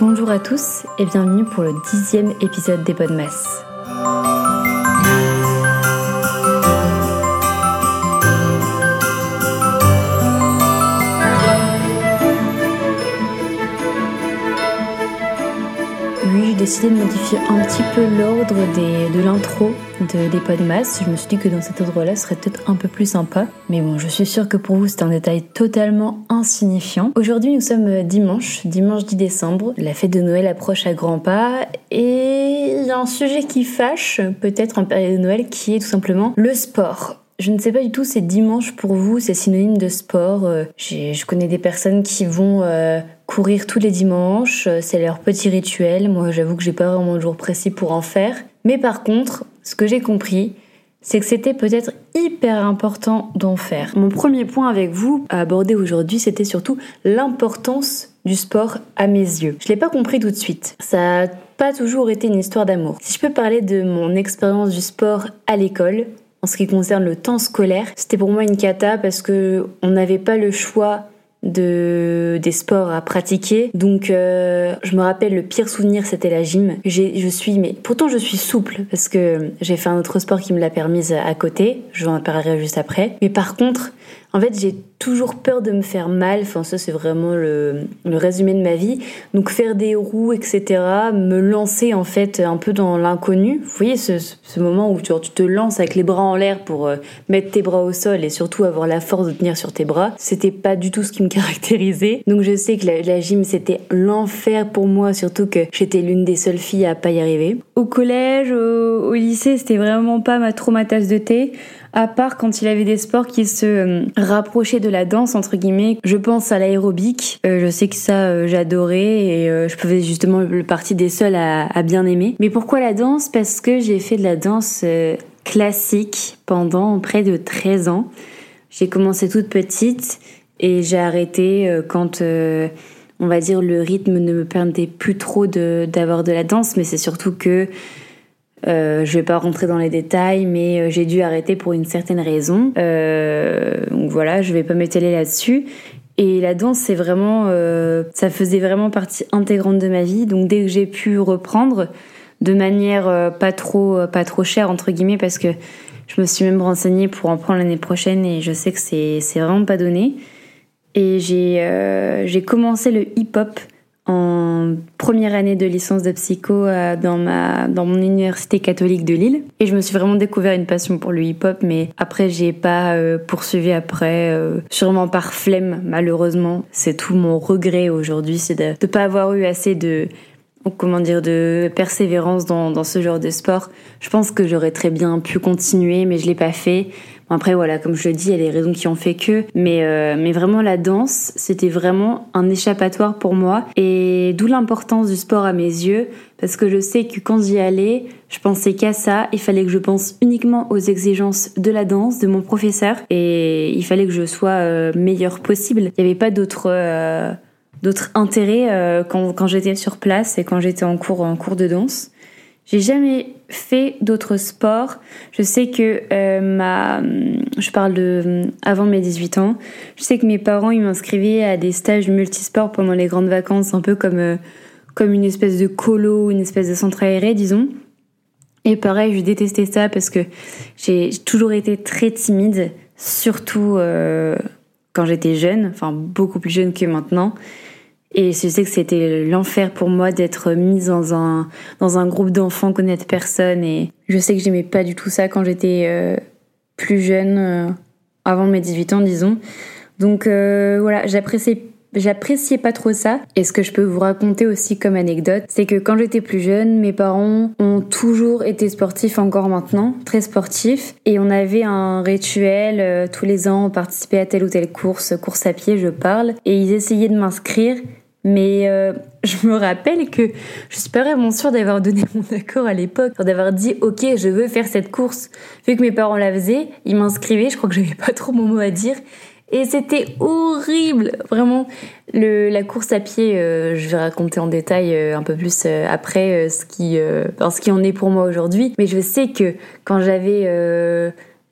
Bonjour à tous et bienvenue pour le dixième épisode des Podmas. Décidé de modifier un petit peu l'ordre de l'intro de, des podcasts. Je me suis dit que dans cet ordre-là, ce serait peut-être un peu plus sympa. Mais bon, je suis sûre que pour vous, c'est un détail totalement insignifiant. Aujourd'hui, nous sommes dimanche, dimanche 10 décembre. La fête de Noël approche à grands pas. Et il y a un sujet qui fâche, peut-être en période de Noël, qui est tout simplement le sport. Je ne sais pas du tout, c'est dimanche pour vous, c'est synonyme de sport. Euh, je connais des personnes qui vont euh, courir tous les dimanches, euh, c'est leur petit rituel. Moi, j'avoue que j'ai pas vraiment de jour précis pour en faire. Mais par contre, ce que j'ai compris, c'est que c'était peut-être hyper important d'en faire. Mon premier point avec vous à aborder aujourd'hui, c'était surtout l'importance du sport à mes yeux. Je l'ai pas compris tout de suite. Ça n'a pas toujours été une histoire d'amour. Si je peux parler de mon expérience du sport à l'école, en ce qui concerne le temps scolaire, c'était pour moi une cata parce que on n'avait pas le choix de des sports à pratiquer. Donc euh, je me rappelle le pire souvenir c'était la gym. je suis mais pourtant je suis souple parce que j'ai fait un autre sport qui me l'a permise à côté. Je vais en parler juste après. Mais par contre, en fait, j'ai toujours peur de me faire mal. Enfin, ça, c'est vraiment le, résumé de ma vie. Donc, faire des roues, etc., me lancer, en fait, un peu dans l'inconnu. Vous voyez ce, moment où tu, te lances avec les bras en l'air pour euh, mettre tes bras au sol et surtout avoir la force de tenir sur tes bras. C'était pas du tout ce qui me caractérisait. Donc, je sais que la, gym, c'était l'enfer pour moi, surtout que j'étais l'une des seules filles à pas y arriver. Au collège, au, au lycée, c'était vraiment pas ma trop ma tasse de thé à part quand il avait des sports qui se euh, rapprochaient de la danse entre guillemets. Je pense à l'aérobic. Euh, je sais que ça euh, j'adorais et je pouvais justement le partie des seuls à, bien aimer. Mais pourquoi la danse? Parce que j'ai fait de la danse classique pendant près de 13 ans. J'ai commencé toute petite et j'ai arrêté quand on va dire le rythme ne me permettait plus trop d'avoir de la danse, mais c'est surtout que euh, je vais pas rentrer dans les détails, mais euh, j'ai dû arrêter pour une certaine raison. Euh, donc voilà, je vais pas m'étaler là-dessus. Et la danse, c'est vraiment, euh, ça faisait vraiment partie intégrante de ma vie. Donc dès que j'ai pu reprendre, de manière euh, pas trop, pas trop chère entre guillemets, parce que je me suis même renseignée pour en prendre l'année prochaine et je sais que c'est, c'est vraiment pas donné. Et j'ai, j'ai commencé le hip-hop en première année de licence de psycho euh, dans, ma, dans mon université catholique de Lille. Et je me suis vraiment découvert une passion pour le hip-hop, mais après, j'ai pas euh, poursuivi après, euh, sûrement par flemme, malheureusement. C'est tout mon regret aujourd'hui, c'est de ne pas avoir eu assez de comment dire de persévérance dans, dans ce genre de sport. Je pense que j'aurais très bien pu continuer, mais je l'ai pas fait. Après voilà, comme je le dis, il y a les raisons qui ont fait que, mais euh, mais vraiment la danse, c'était vraiment un échappatoire pour moi et d'où l'importance du sport à mes yeux parce que je sais que quand j'y allais, je pensais qu'à ça, il fallait que je pense uniquement aux exigences de la danse, de mon professeur et il fallait que je sois euh, meilleure possible. Il n'y avait pas d'autres euh, d'autres intérêts quand, quand j'étais sur place et quand j'étais en cours en cours de danse. J'ai jamais fait d'autres sports. Je sais que euh, ma, je parle de avant mes 18 ans. Je sais que mes parents ils m'inscrivaient à des stages multisports pendant les grandes vacances, un peu comme euh, comme une espèce de colo, une espèce de centre aéré, disons. Et pareil, je détestais ça parce que j'ai toujours été très timide, surtout euh, quand j'étais jeune, enfin beaucoup plus jeune que maintenant. Et je sais que c'était l'enfer pour moi d'être mise dans un, dans un groupe d'enfants, connaître personne. Et je sais que j'aimais pas du tout ça quand j'étais euh, plus jeune, euh, avant mes 18 ans, disons. Donc euh, voilà, j'appréciais J'appréciais pas trop ça. Et ce que je peux vous raconter aussi comme anecdote, c'est que quand j'étais plus jeune, mes parents ont toujours été sportifs encore maintenant, très sportifs. Et on avait un rituel, tous les ans, on participait à telle ou telle course, course à pied, je parle. Et ils essayaient de m'inscrire mais euh, je me rappelle que je suis pas vraiment sûre d'avoir donné mon accord à l'époque, d'avoir dit ok je veux faire cette course. Vu que mes parents la faisaient, ils m'inscrivaient, je crois que j'avais pas trop mon mot à dire. Et c'était horrible, vraiment. Le, la course à pied, euh, je vais raconter en détail euh, un peu plus après ce qui, ce qui en est pour moi aujourd'hui. Mais je sais que quand j'avais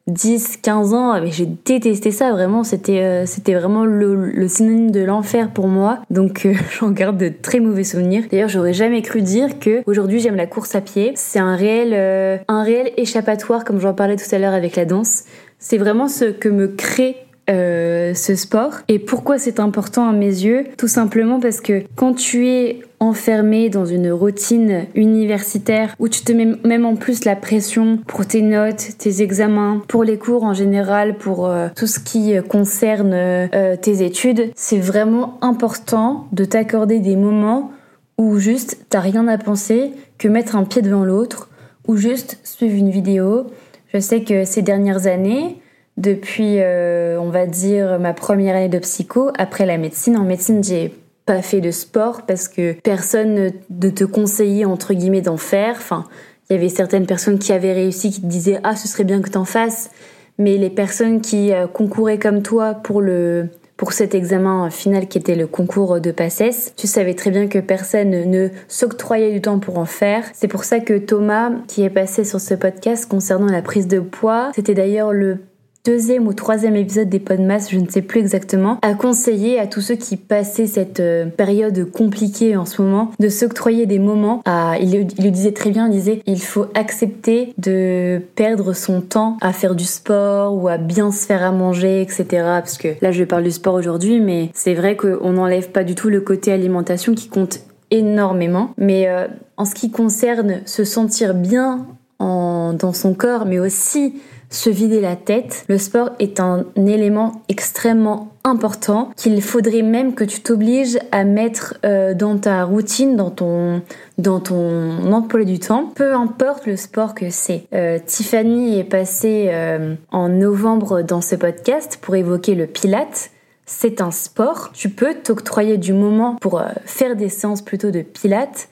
10, 15 ans, mais j'ai détesté ça vraiment. C'était euh, c'était vraiment le, synonyme de l'enfer pour moi. Donc euh, j'en garde de très mauvais souvenirs. D'ailleurs, j'aurais jamais cru dire que aujourd'hui j'aime la course à pied. C'est un réel euh, un réel échappatoire, comme j'en parlais tout à l'heure avec la danse. C'est vraiment ce que me crée euh, ce sport. Et pourquoi c'est important à mes yeux Tout simplement parce que quand tu es enfermé dans une routine universitaire où tu te mets même en plus la pression pour tes notes, tes examens, pour les cours en général, pour euh, tout ce qui concerne euh, tes études, c'est vraiment important de t'accorder des moments où juste t'as rien à penser que mettre un pied devant l'autre ou juste suivre une vidéo. Je sais que ces dernières années, depuis, euh, on va dire, ma première année de psycho, après la médecine. En médecine, j'ai pas fait de sport parce que personne ne te conseillait, entre guillemets, d'en faire. Enfin, il y avait certaines personnes qui avaient réussi, qui te disaient Ah, ce serait bien que t'en fasses. Mais les personnes qui euh, concouraient comme toi pour le pour cet examen final qui était le concours de PACES, tu savais très bien que personne ne s'octroyait du temps pour en faire. C'est pour ça que Thomas, qui est passé sur ce podcast concernant la prise de poids, c'était d'ailleurs le deuxième ou troisième épisode des Podmas, je ne sais plus exactement, a conseillé à tous ceux qui passaient cette euh, période compliquée en ce moment de s'octroyer des moments. Il, le disait très bien, il disait il faut accepter de perdre son temps à faire du sport ou à bien se faire à manger, etc. Parce que là je parle du sport aujourd'hui, mais c'est vrai qu'on n'enlève pas du tout le côté alimentation qui compte énormément. Mais euh, en ce qui concerne se sentir bien en, dans son corps, mais aussi se vider la tête, le sport est un élément extrêmement important qu'il faudrait même que tu t'obliges à mettre euh, dans ta routine, dans ton, dans ton emploi du temps, peu importe le sport que c'est. Euh, Tiffany est passée euh, en novembre dans ce podcast pour évoquer le pilate. C'est un sport. Tu peux t'octroyer du moment pour faire des séances plutôt de pilates,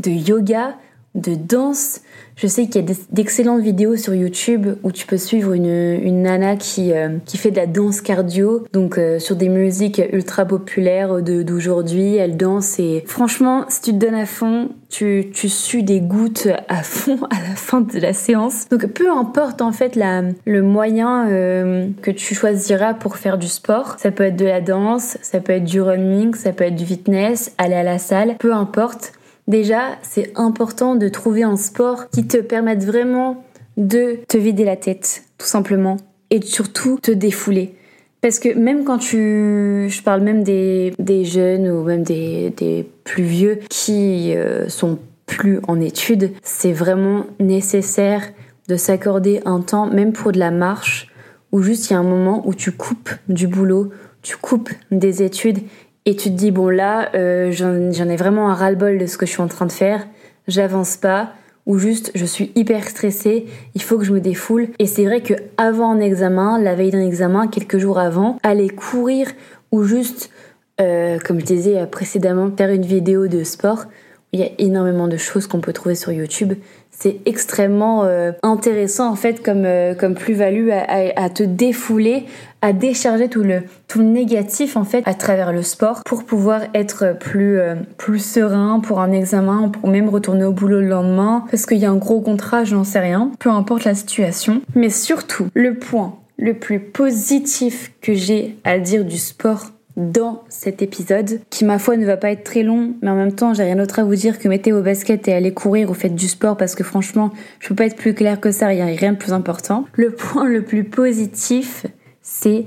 de yoga, de danse. Je sais qu'il y a d'excellentes vidéos sur YouTube où tu peux suivre une, une nana qui, euh, qui fait de la danse cardio, donc euh, sur des musiques ultra populaires d'aujourd'hui. Elle danse et franchement, si tu te donnes à fond, tu, tu sues des gouttes à fond à la fin de la séance. Donc peu importe en fait la, le moyen euh, que tu choisiras pour faire du sport, ça peut être de la danse, ça peut être du running, ça peut être du fitness, aller à la salle, peu importe Déjà, c'est important de trouver un sport qui te permette vraiment de te vider la tête, tout simplement, et surtout te défouler. Parce que même quand tu... Je parle même des, jeunes ou même des, plus vieux qui euh, sont plus en études, c'est vraiment nécessaire de s'accorder un temps, même pour de la marche, où juste il y a un moment où tu coupes du boulot, tu coupes des études et tu te dis bon là euh, j'en ai vraiment un ras-le-bol de ce que je suis en train de faire, j'avance pas. Ou juste je suis hyper stressée, il faut que je me défoule. Et c'est vrai que avant un examen, la veille d'un examen, quelques jours avant, aller courir ou juste euh, comme je disais précédemment faire une vidéo de sport, il y a énormément de choses qu'on peut trouver sur YouTube c'est extrêmement euh, intéressant en fait comme, euh, plus-value à, te défouler, à décharger tout le, tout le négatif en fait à travers le sport pour pouvoir être plus, euh, plus serein pour un examen, pour même retourner au boulot le lendemain, parce qu'il y a un gros contrat, j'en sais rien, peu importe la situation. Mais surtout, le point le plus positif que j'ai à dire du sport dans cet épisode, qui ma foi ne va pas être très long, mais en même temps j'ai rien d'autre à vous dire que mettez vos baskets et allez courir ou faites du sport parce que franchement je peux pas être plus clair que ça, il n'y a rien de plus important. Le point le plus positif, c'est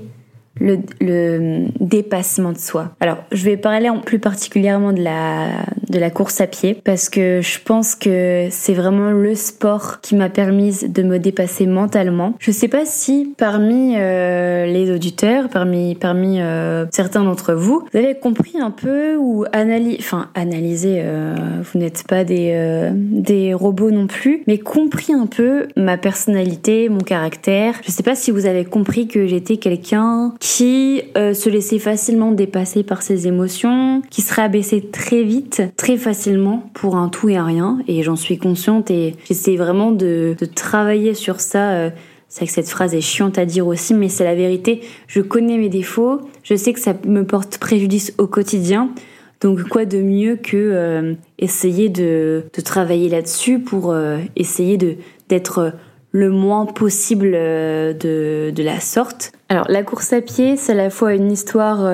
le, dépassement de soi. Alors, je vais parler en plus particulièrement de la, de la course à pied parce que je pense que c'est vraiment le sport qui m'a permis de me dépasser mentalement. Je sais pas si parmi euh, les auditeurs, parmi, parmi euh, certains d'entre vous, vous avez compris un peu ou analysé, enfin analysé, euh, vous n'êtes pas des, des robots non plus, mais compris un peu ma personnalité, mon caractère. Je sais pas si vous avez compris que j'étais quelqu'un qui qui euh, se laissait facilement dépasser par ses émotions, qui se rabaissait très vite, très facilement pour un tout et un rien. Et j'en suis consciente et j'essaie vraiment de, travailler sur ça. Euh, c'est que cette phrase est chiante à dire aussi, mais c'est la vérité. Je connais mes défauts, je sais que ça me porte préjudice au quotidien. Donc quoi de mieux que euh, essayer de, de travailler là-dessus pour essayer de d'être le moins possible de, de la sorte. Alors la course à pied, c'est à la fois une histoire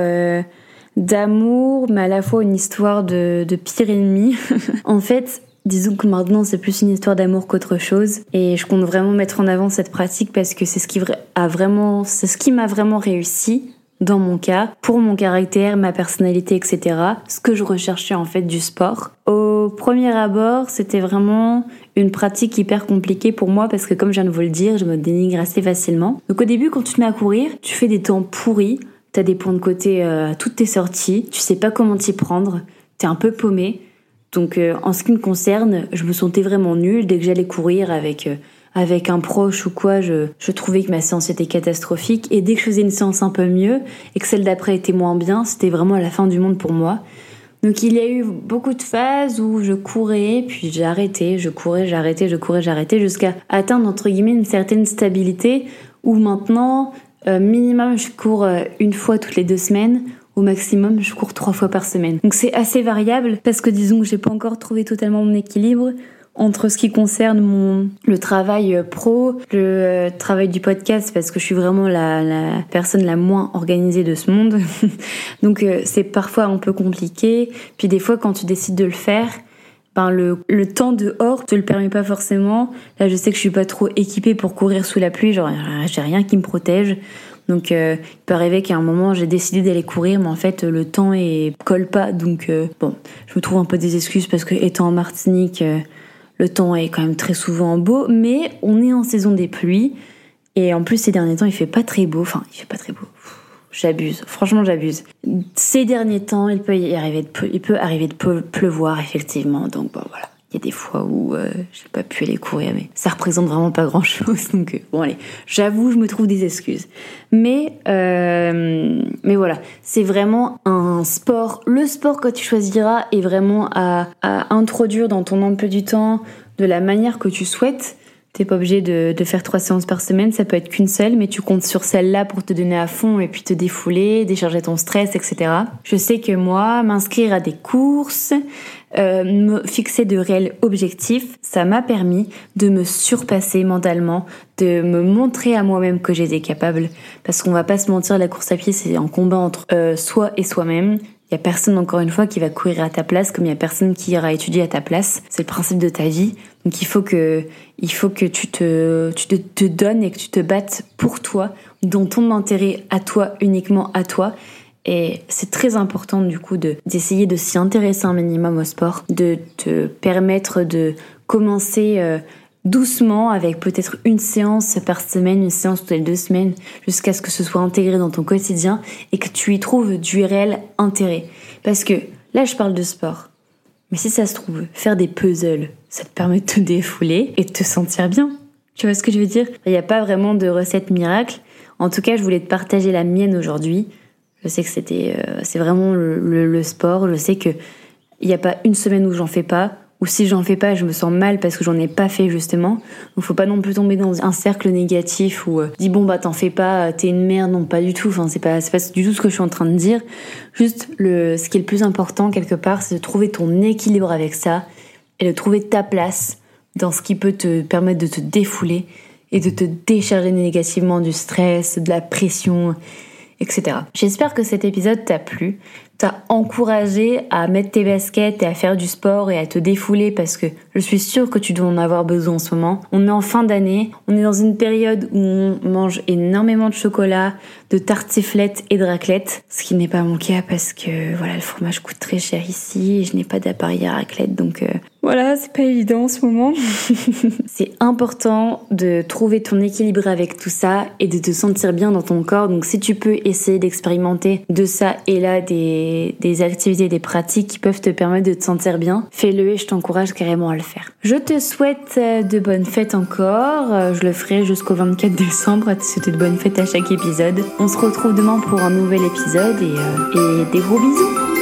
d'amour, mais à la fois une histoire de, de pire ennemi. en fait, Disons que maintenant c'est plus une histoire d'amour qu'autre chose et je compte vraiment mettre en avant cette pratique parce que c'est ce qui a vraiment, c'est ce qui m'a vraiment réussi dans mon cas, pour mon caractère, ma personnalité, etc. Ce que je recherchais en fait du sport. Au premier abord, c'était vraiment une pratique hyper compliquée pour moi parce que comme je viens de vous le dire, je me dénigre assez facilement. Donc au début, quand tu te mets à courir, tu fais des temps pourris, t'as des points de côté euh, à toutes tes sorties, tu sais pas comment t'y prendre, t'es un peu paumé. Donc euh, en ce qui me concerne, je me sentais vraiment nulle dès que j'allais courir avec euh, avec un proche ou quoi, je, je trouvais que ma séance était catastrophique. Et dès que je faisais une séance un peu mieux et que celle d'après était moins bien, c'était vraiment la fin du monde pour moi. Donc il y a eu beaucoup de phases où je courais, puis arrêté, je courais, j'arrêtais, je courais, j'arrêtais, jusqu'à atteindre entre guillemets une certaine stabilité où maintenant, euh, minimum, je cours une fois toutes les deux semaines au maximum, je cours trois fois par semaine. Donc c'est assez variable parce que disons que j'ai pas encore trouvé totalement mon équilibre entre ce qui concerne mon le travail euh, pro, le euh, travail du podcast parce que je suis vraiment la, la personne la moins organisée de ce monde. Donc euh, c'est parfois un peu compliqué. Puis des fois quand tu décides de le faire, ben le, le temps dehors te le permet pas forcément. Là je sais que je suis pas trop équipée pour courir sous la pluie, genre j'ai rien qui me protège. Donc euh, il peut arriver qu'à un moment j'ai décidé d'aller courir, mais en fait le temps est colle pas. Donc euh, bon, je me trouve un peu des excuses parce que étant en Martinique, euh, le temps est quand même très souvent beau, mais on est en saison des pluies et en plus ces derniers temps il fait pas très beau. Enfin il fait pas très beau. J'abuse, franchement j'abuse. Ces derniers temps, il peut y arriver de, il peut arriver de pleuvoir effectivement, donc bon voilà. Il y a des fois où euh, j'ai pas pu aller courir, mais ça représente vraiment pas grand chose. Donc euh, bon allez, j'avoue, je me trouve des excuses. Mais euh, mais voilà, c'est vraiment un sport. Le sport que tu choisiras est vraiment à, introduire dans ton emploi du temps de la manière que tu souhaites. T'es pas obligé de, de, faire trois séances par semaine, ça peut être qu'une seule, mais tu comptes sur celle-là pour te donner à fond et puis te défouler, décharger ton stress, etc. Je sais que moi, m'inscrire à des courses, euh, me fixer de réels objectifs, ça m'a permis de me surpasser mentalement, de me montrer à moi-même que j'étais capable. Parce qu'on va pas se mentir, la course à pied, c'est un combat entre euh, soi et soi-même. Il y a personne, encore une fois, qui va courir à ta place, comme il y a personne qui ira étudier à ta place. C'est le principe de ta vie. Donc il faut que, il faut que tu te, tu te, te donnes et que tu te battes pour toi, dans ton intérêt à toi, uniquement à toi. Et c'est très important du coup de d'essayer de s'y intéresser un minimum au sport, de te permettre de commencer euh, doucement avec peut-être une séance par semaine, une séance toutes les deux semaines, jusqu'à ce que ce soit intégré dans ton quotidien et que tu y trouves du réel intérêt. Parce que là, je parle de sport. Mais si ça se trouve, faire des puzzles, ça te permet de te défouler et de te sentir bien. Tu vois ce que je veux dire? Il n'y a pas vraiment de recette miracle. En tout cas, je voulais te partager la mienne aujourd'hui. Je sais que c'était, euh, c'est vraiment le, sport. Je sais que il n'y a pas une semaine où j'en fais pas, ou si j'en fais pas, je me sens mal parce que j'en ai pas fait justement. Donc faut pas non plus tomber dans un cercle négatif où euh, dis bon bah t'en fais pas, t'es une merde. Non, pas du tout. Enfin c'est pas, pas du tout ce que je suis en train de dire. Juste le, ce qui est le plus important quelque part, c'est de trouver ton équilibre avec ça et de trouver ta place dans ce qui peut te permettre de te défouler et de te décharger négativement du stress, de la pression J'espère que cet épisode t'a plu, t'a encouragé à mettre tes baskets et à faire du sport et à te défouler parce que je suis sûre que tu dois en avoir besoin en ce moment. On est en fin d'année, on est dans une période où on mange énormément de chocolat, de tartiflettes et de raclette, ce qui n'est pas mon cas parce que voilà, le fromage coûte très cher ici et je n'ai pas d'appareil à raclette donc euh, voilà, c'est pas évident en ce moment. c'est important de trouver ton équilibre avec tout ça et de te sentir bien dans ton corps. Donc si tu peux essayer d'expérimenter de ça et là des, des activités, des pratiques qui peuvent te permettre de te sentir bien, fais-le et je t'encourage carrément à le faire. Je te souhaite euh, de bonnes fêtes encore. Euh, je le ferai jusqu'au 24 décembre souhaiter de bonnes fêtes à chaque épisode. On se retrouve demain pour un nouvel épisode et, euh, et des gros bisous.